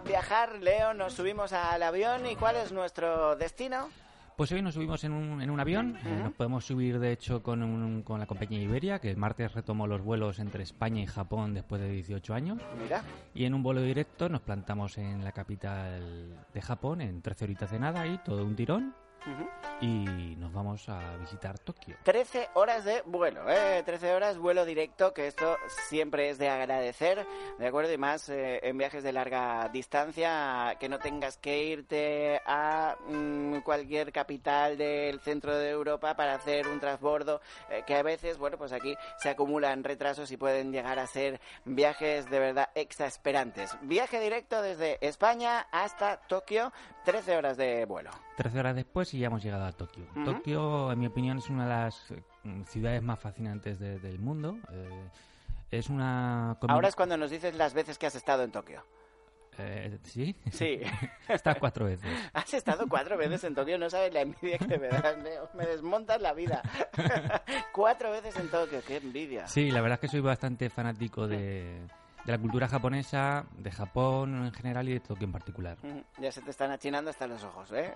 A viajar, Leo, nos subimos al avión y ¿cuál es nuestro destino? Pues hoy nos subimos en un, en un avión, nos podemos subir de hecho con, un- con la compañía Iberia, que el martes retomó los vuelos entre España y Japón después de 18 años. Mira, Y en un vuelo directo nos plantamos en la capital de Japón en 13 horitas de nada y todo un tirón. Y nos vamos a visitar Tokio. 13 horas de vuelo, ¿eh? 13 horas vuelo directo, que esto siempre es de agradecer, ¿de acuerdo? Y más eh, en viajes de larga distancia, que no tengas que irte a mm, cualquier capital del centro de Europa para hacer un transbordo, eh, que a veces, bueno, pues aquí se acumulan retrasos y pueden llegar a ser viajes de verdad exasperantes. Viaje directo desde España hasta Tokio, 13 horas de vuelo. 13 horas después y ya hemos llegado a Tokio. Tokio, en mi opinión, es una de las eh, ciudades más fascinantes de- del mundo. Eh, es una... Ahora es cuando nos dices las veces que has estado en Tokio. Eh, ¿Sí? Sí. Estas cuatro veces. Has estado cuatro veces en Tokio, no sabes la envidia que me das, Leo. Me desmontas la vida. cuatro veces en Tokio, qué envidia. Sí, la verdad es que soy bastante fanático de, de la cultura japonesa, de Japón en general y de Tokio en particular. Ujú, Ya se te están achinando hasta los ojos, ¿eh?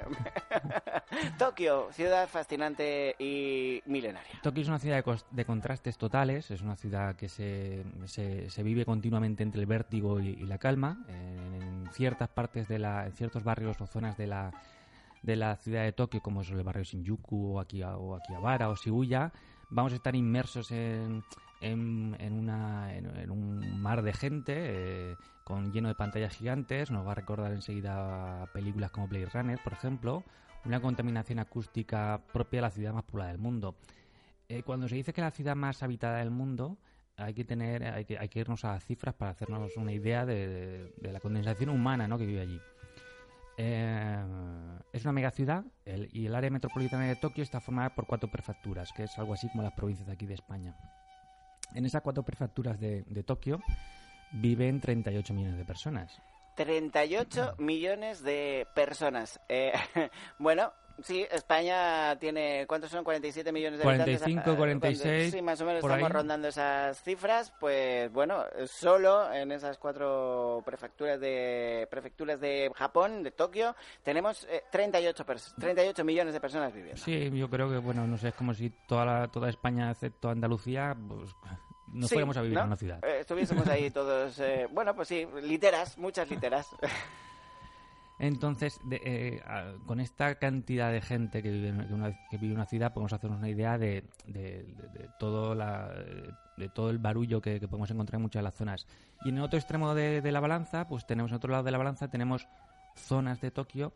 Tokio, ciudad fascinante y milenaria. Tokio es una ciudad de, de contrastes totales, es una ciudad que se, se, se vive continuamente entre el vértigo y, y la calma. En, en ciertas partes de la, en ciertos barrios o zonas de la, de la ciudad de Tokio, como es el barrio Shinjuku o Akihabara o Shibuya, vamos a estar inmersos en, en, una, en, un mar de gente eh, con lleno de pantallas gigantes. Nos va a recordar enseguida películas como Blade Runner, por ejemplo. Una contaminación acústica propia de la ciudad más poblada del mundo. Eh, cuando se dice que la ciudad más habitada del mundo, hay que tener, hay que, hay que irnos a cifras para hacernos una idea de, de- de la condensación humana ¿no? que vive allí. Eh, es una megaciudad el- y el área metropolitana de Tokio está formada por cuatro prefecturas, que es algo así como las provincias de aquí de España. En esas cuatro prefecturas de, Tokio viven 38 millones de personas. 38 millones de personas. Eh, bueno, sí, España tiene, ¿cuántos son? 47 millones de 45, habitantes. Ah, 46, Sí, más o menos estamos ahí. rondando esas cifras. Pues bueno, solo en esas cuatro prefecturas de prefecturas de Japón, de Tokio, tenemos eh, 38, pers- 38 millones de personas viviendo. Sí, yo creo que, bueno, no sé, es como si toda, la- toda España, excepto Andalucía, pues nos Sí, fuéramos a vivir ¿no? en una ciudad. Eh, estuviésemos ahí todos, eh, bueno, pues sí, literas, muchas literas. Entonces, de- eh, con esta cantidad de gente que vive, en una, que vive una ciudad, podemos hacernos una idea de, todo, la, de todo el barullo que, podemos encontrar en muchas de las zonas. Y en el otro extremo de, de la balanza, pues tenemos en otro lado de la balanza, tenemos zonas de Tokio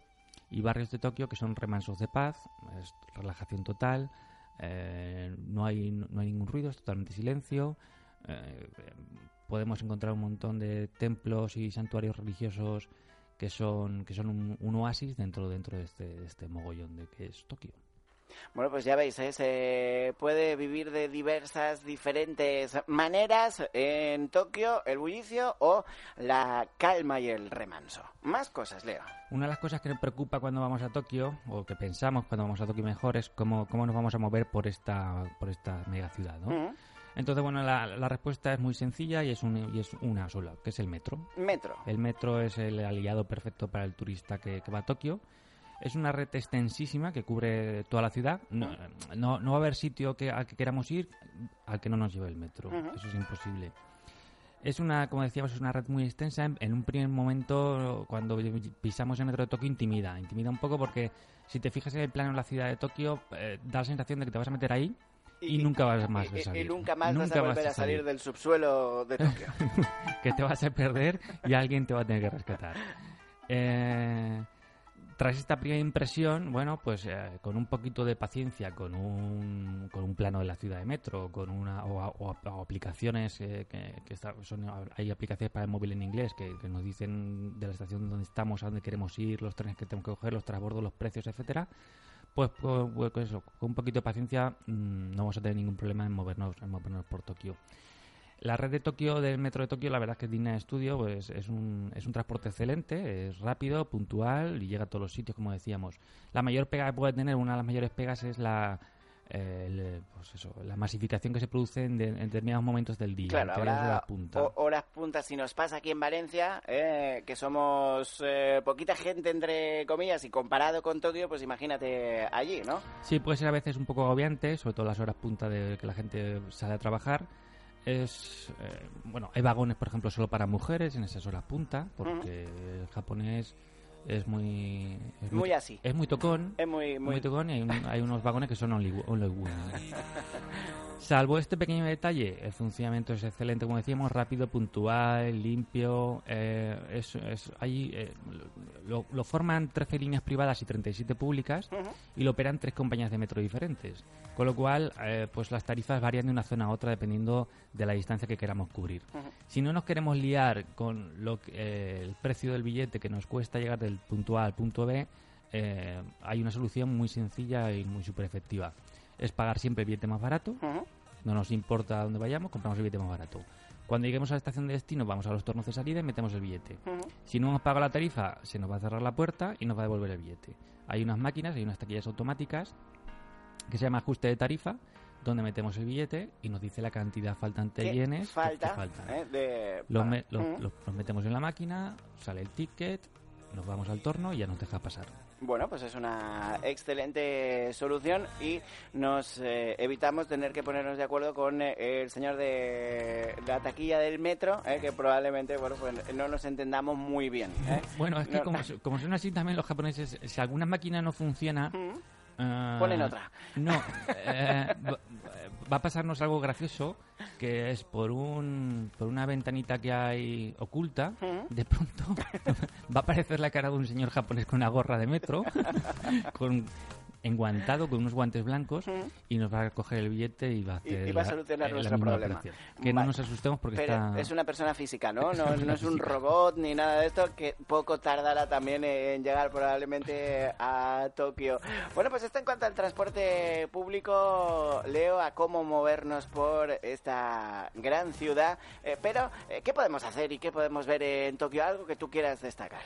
y barrios de Tokio que son remansos de paz, es relajación total, eh, no, hay, no hay ningún ruido, es totalmente silencio. eh, podemos encontrar un montón de templos y santuarios religiosos que son que son un, un oasis dentro dentro de este, de este mogollón de que es Tokio. Bueno, pues ya veis, ¿eh? se puede vivir de diversas, diferentes maneras en Tokio, el bullicio o la calma y el remanso. Más cosas, Leo. Una de las cosas que nos preocupa cuando vamos a Tokio, o que pensamos cuando vamos a Tokio mejor, es cómo, cómo nos vamos a mover por esta, por esta mega ciudad, ¿no? Ujú. Entonces, bueno, la, la respuesta es muy sencilla y es, un- y es una sola, que es el metro. Metro. El metro es el aliado perfecto para el turista que, que va a Tokio. Es una red extensísima que cubre toda la ciudad. No, no, no va a haber sitio que, al que queramos ir al que no nos lleve el metro. Eso es imposible. Es una, como decíamos, es una red muy extensa. En, en un primer momento, cuando pisamos el metro de Tokio, intimida. Intimida un poco porque si te fijas en el plano de la ciudad de Tokio, eh, da la sensación de que te vas a meter ahí y, nunca vas más a salir. y nunca más vas Nunca a volver a salir del subsuelo de Tokio. que te vas a perder y alguien te va a tener que rescatar. Eh, tras esta primera impresión, bueno, pues eh, con un poquito de paciencia, con un, con un plano de la ciudad de metro, con una o, aplicaciones eh, que, son, hay aplicaciones para el móvil en inglés que, nos dicen de la estación donde estamos, a dónde queremos ir, los trenes que tenemos que coger, los transbordos, los precios, etcétera. Pues, pues, pues, pues eso, con un poquito de paciencia mm, no vamos a tener ningún problema en movernos, en movernos por Tokio. La red de Tokio, del metro de Tokio, la verdad es que Dina Studio pues, es, un, es un transporte excelente, es rápido, puntual y llega a todos los sitios, como decíamos. La mayor pega que puede tener, una de las mayores pegas es la, eh, pues eso, la masificación que se produce en, determinados momentos del día. Claro, horas punta. horas puntas. Si nos pasa aquí en Valencia, eh, que somos eh, poquita gente, entre comillas, y comparado con Tokio, pues imagínate allí, ¿no? Sí, puede ser a veces un poco agobiante, sobre todo las horas punta de que la gente sale a trabajar es eh, bueno hay vagones por ejemplo solo para mujeres en esas horas punta porque el japonés es muy es muy, así es muy tocón es muy muy, tocón y hay, unos vagones que son only, only Salvo este pequeño detalle, el funcionamiento es excelente, como decíamos, rápido, puntual, limpio. Eh, es, es, eh, lo, forman 13 líneas privadas y 37 públicas y lo operan tres compañías de metro diferentes. Con lo cual, eh, pues las tarifas varían de una zona a otra dependiendo de la distancia que queramos cubrir. Si no nos queremos liar con lo el precio del billete que nos cuesta llegar del punto A al punto B, hay una solución muy sencilla y muy súper efectiva es pagar siempre el billete más barato. No nos importa dónde vayamos, compramos el billete más barato. Cuando lleguemos a la estación de destino, vamos a los tornos de salida y metemos el billete. Si no hemos pagado la tarifa, se nos va a cerrar la puerta y nos va a devolver el billete. Hay unas máquinas, hay unas taquillas automáticas que se llama ajuste de tarifa, donde metemos el billete y nos dice la cantidad faltante de yenes falta, ¿eh? los, metemos en la máquina, sale el ticket, nos vamos al torno y ya nos deja pasar. Bueno, pues es una excelente solución y nos eh, evitamos tener que ponernos de acuerdo con eh, el señor de la taquilla del metro, eh, que probablemente bueno, pues no nos entendamos muy bien. Bueno, es que como, como, son así también los japoneses, si alguna máquina no funciona... Ponen otra. No, va a pasarnos algo gracioso que es por un por una ventanita que hay oculta, de pronto va a aparecer la cara de un señor japonés con una gorra de metro, con enguantado con unos guantes blancos y nos va a coger el billete y va a, hacer y, va a solucionar nuestro problema. Que no nos asustemos porque Pero es una persona física, ¿no? No, no es un robot ni nada de esto que poco tardará también en llegar probablemente a Tokio. Bueno, pues esto en cuanto al transporte público, Leo, a cómo movernos por esta gran ciudad. Eh, pero, eh, ¿qué podemos hacer y qué podemos ver en Tokio? Algo que tú quieras destacar.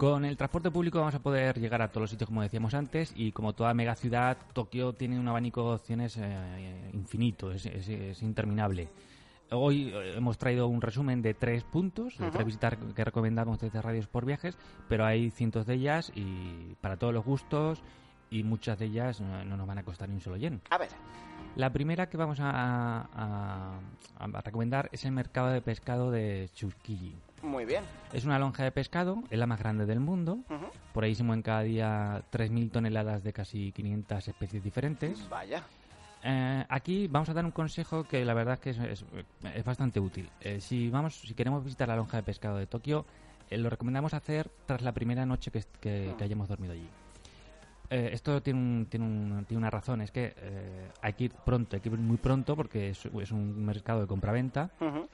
Con el transporte público vamos a poder llegar a todos los sitios como decíamos antes y como toda megaciudad, Tokio tiene un abanico de opciones eh, infinito, es, interminable. Hoy eh, hemos traído un resumen de tres puntos de tres visitas que recomendamos desde Radios por Viajes, pero hay cientos de ellas y para todos los gustos y muchas de ellas no, nos van a costar ni un solo yen. A ver. La primera que vamos a, a recomendar es el mercado de pescado de Tsukiji. Muy bien. Es una lonja de pescado, es la más grande del mundo. Por ahí se mueven cada día 3.000 toneladas de casi 500 especies diferentes. Vaya. Eh, aquí vamos a dar un consejo que la verdad es que es, es, bastante útil. Eh, si vamos, si queremos visitar la lonja de pescado de Tokio, eh, lo recomendamos hacer tras la primera noche que, que, hayamos dormido allí. esto tiene, un, tiene, un, tiene, una razón, es que hay que ir pronto, hay que ir muy pronto porque es, es un mercado de compraventa. venta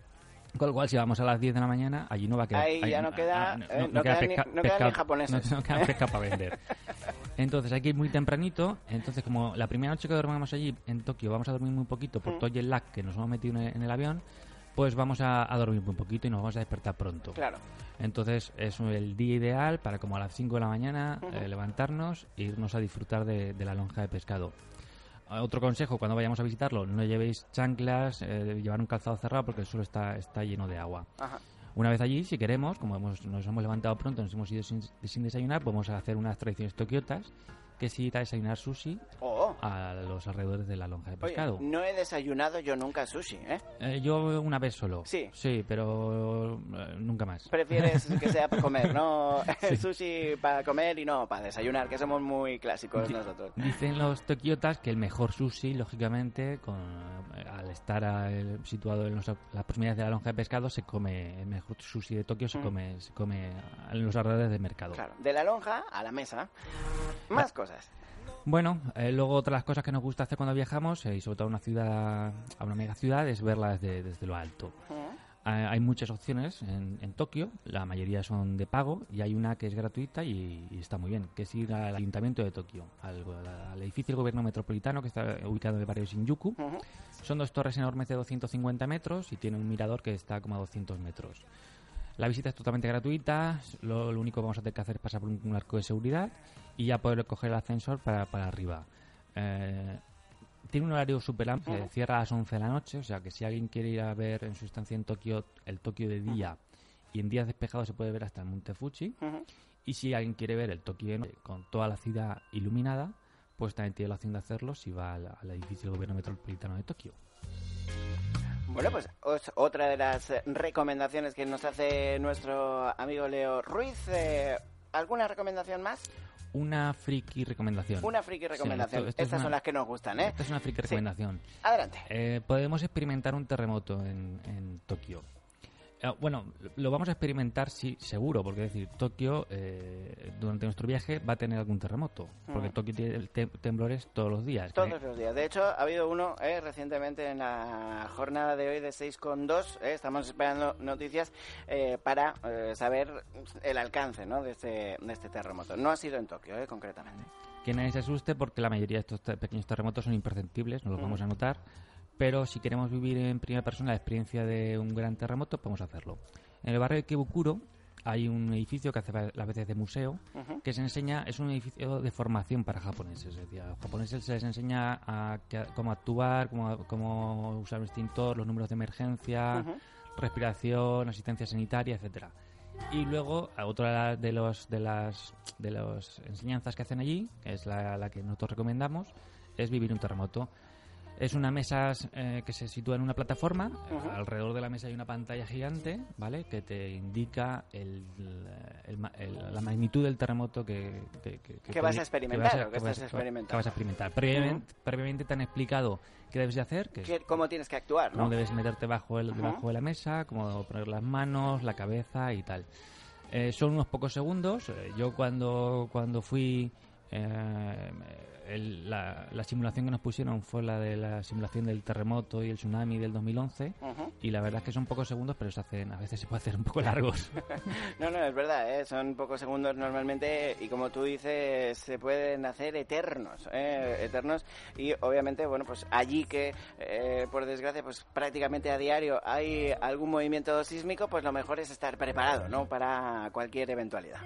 con lo cual, si vamos a las 10 de la mañana, allí no va a quedar... Ahí ya no queda, no, queda, ni, japoneses. No, queda pesca para vender. Entonces hay que ir muy tempranito. Entonces, como la primera noche que dormimos allí en Tokio vamos a dormir muy poquito por mm. todo el lag que nos hemos metido en el avión, pues vamos a, dormir muy poquito y nos vamos a despertar pronto. Claro. Entonces es el día ideal para como a las 5 de la mañana eh, levantarnos e irnos a disfrutar de la lonja de pescado. Otro consejo, cuando vayamos a visitarlo, no llevéis chanclas, eh, llevar un calzado cerrado porque el suelo está, está lleno de agua. Una vez allí, si queremos, como hemos, nos hemos levantado pronto, nos hemos ido sin, desayunar, podemos hacer unas tradiciones tokiotas, que es ir a desayunar sushi oh. o a los alrededores de la lonja de pescado. no he desayunado yo nunca sushi, ¿eh? ¿eh? yo una vez solo. Sí. Sí, pero eh, nunca más. Prefieres que sea para comer, ¿no? sushi para comer y no para desayunar, que somos muy clásicos nosotros. Dicen los tokiotas que el mejor sushi, lógicamente, con, eh, al estar situado en las proximidades de la lonja de pescado, se come, el mejor sushi de Tokio se mm. come, se come en los alrededores del mercado. Claro, de la lonja a la mesa. Más cosas. Bueno, eh, luego otras cosas que nos gusta hacer cuando viajamos, eh, y sobre todo a una ciudad, a una mega ciudad, es verla desde, desde lo alto. hay muchas opciones en, en, Tokio, la mayoría son de pago y hay una que es gratuita y, está muy bien, que es ir al Ayuntamiento de Tokio, al, edificio del gobierno metropolitano que está ubicado en el barrio Shinjuku. Son dos torres enormes de 250 metros y tiene un mirador que está como a 200 metros. La visita es totalmente gratuita, lo, único que vamos a tener que hacer es pasar por un, arco de seguridad y ya poder coger el ascensor para, para arriba. Eh, tiene un horario súper amplio, cierra a las 11 de la noche, o sea que si alguien quiere ir a ver en su estancia en Tokio el Tokio de día y en días despejados se puede ver hasta el Monte Fuji. Y si alguien quiere ver el Tokio de noche con toda la ciudad iluminada, pues también tiene la opción de hacerlo si va al, al edificio del gobierno metropolitano de Tokio. Bueno, pues otra de las recomendaciones que nos hace nuestro amigo Leo Ruiz. Eh, ¿Alguna recomendación más? Una friki recomendación. Una friki recomendación. Estas son las que nos gustan, ¿eh? Esta es una friki recomendación. Adelante. Eh, podemos experimentar un terremoto en, en Tokio. Ah, bueno, lo vamos a experimentar, sí, seguro, porque es decir, Tokio eh, durante nuestro viaje va a tener algún terremoto, porque mm. Tokio tiene temblores todos los días. Todos los días. De hecho, ha habido uno eh, recientemente en la jornada de hoy de 6,2. Eh, estamos esperando noticias eh, para saber el alcance ¿no? de, este, de este terremoto. No ha sido en Tokio, concretamente. Que nadie se asuste porque la mayoría de estos pequeños terremotos son imperceptibles, no los vamos a notar pero si queremos vivir en primera persona la experiencia de un gran terremoto, podemos hacerlo. En el barrio de Kebukuro hay un edificio que hace las veces de museo, que se enseña, es un edificio de formación para japoneses. Es decir, a los japoneses se les enseña a, cómo actuar, cómo, usar un extintor, los números de emergencia, respiración, asistencia sanitaria, etcétera. Y luego, otra de los de las de las enseñanzas que hacen allí, que es la, la que nosotros recomendamos, es vivir un terremoto. Es una mesa eh, que se sitúa en una plataforma. Alrededor de la mesa hay una pantalla gigante, ¿vale? Que te indica el, la magnitud del terremoto que, que, vas a experimentar. Que, vas, a experimentar. Previamente, te han explicado qué debes de hacer. Que cómo tienes que actuar, ¿no? Cómo debes meterte bajo, el, debajo de la mesa, cómo poner las manos, la cabeza y tal. Eh, son unos pocos segundos. Eh, yo cuando, cuando fui... Eh, la, simulación que nos pusieron fue la de la simulación del terremoto y el tsunami del 2011 y la verdad es que son pocos segundos pero se hacen a veces se puede hacer un poco largos. No no es verdad ¿eh? son pocos segundos normalmente y como tú dices se pueden hacer eternos ¿eh? eternos. Y obviamente bueno pues allí que eh, por desgracia pues prácticamente a diario hay algún movimiento sísmico pues lo mejor es estar preparado no para cualquier eventualidad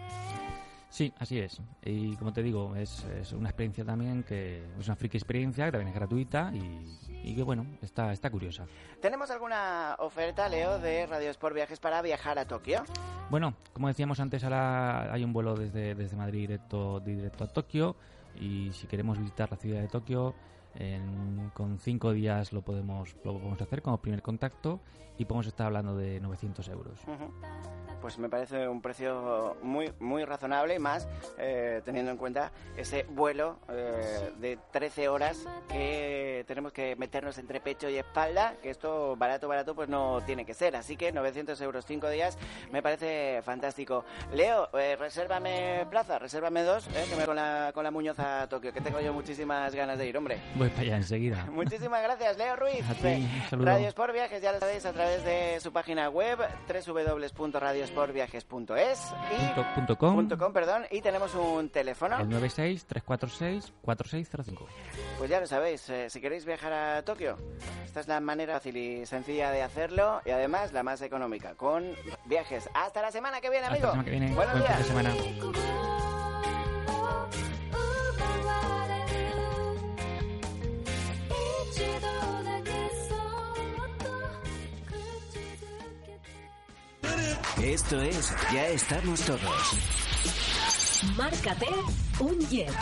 Sí, así es. Y como te digo, es, una experiencia también que es una friki experiencia, que también es gratuita y, que bueno, está, está curiosa. ¿Tenemos alguna oferta, Leo, de Radio Sport Viajes para viajar a Tokio? Bueno, como decíamos antes, ahora hay un vuelo desde, desde Madrid directo, directo a Tokio y si queremos visitar la ciudad de Tokio, con cinco días lo podemos, lo podemos hacer como primer contacto y podemos estar hablando de 900 euros pues me parece un precio muy muy razonable más eh, teniendo en cuenta ese vuelo eh, de 13 horas que tenemos que meternos entre pecho y espalda, que esto barato barato pues no tiene que ser, así que 900 euros 5 días me parece fantástico. Leo, eh, resérvame plaza, resérvame dos, que me con la, con la Muñoz a Tokio, que tengo yo muchísimas ganas de ir, hombre. Voy para allá enseguida. Muchísimas gracias, Leo Ruiz. A ti, Radio Sport Viajes, ya lo sabéis, a través de su página web www.radios sportviajes.es y .com. perdón, y tenemos un teléfono. El 96 346 4605. Pues ya lo sabéis, eh, si queréis viajar a Tokio, esta es la manera fácil y sencilla de hacerlo y además la más económica con viajes. Hasta la semana que viene, amigo. Hasta la semana que viene. Buenos días. semana. Esto es Ya estamos todos. Márcate un jet.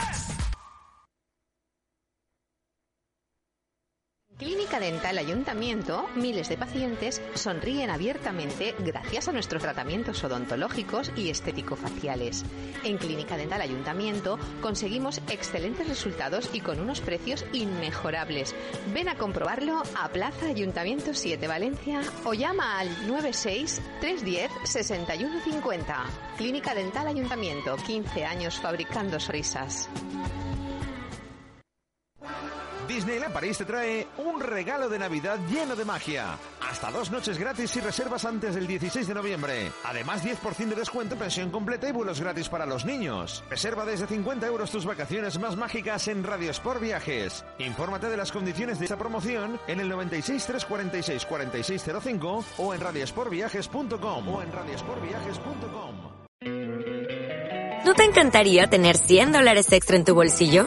Clínica Dental Ayuntamiento, miles de pacientes sonríen abiertamente gracias a nuestros tratamientos odontológicos y estético-faciales. En Clínica Dental Ayuntamiento conseguimos excelentes resultados y con unos precios inmejorables. Ven a comprobarlo a Plaza Ayuntamiento 7 Valencia o llama al 96 310 6150. Clínica Dental Ayuntamiento, 15 años fabricando sonrisas. Disneyland París te trae un regalo de Navidad lleno de magia. Hasta dos noches gratis si reservas antes del 16 de noviembre. Además, 10% de descuento, pensión completa y vuelos gratis para los niños. Reserva desde 50 euros tus vacaciones más mágicas en Radio Sport Viajes. Infórmate de las condiciones de esta promoción en el 96 346 4605 o en radiosportviajes.com o en radiosportviajes.com. ¿No te encantaría tener 100 dólares extra en tu bolsillo?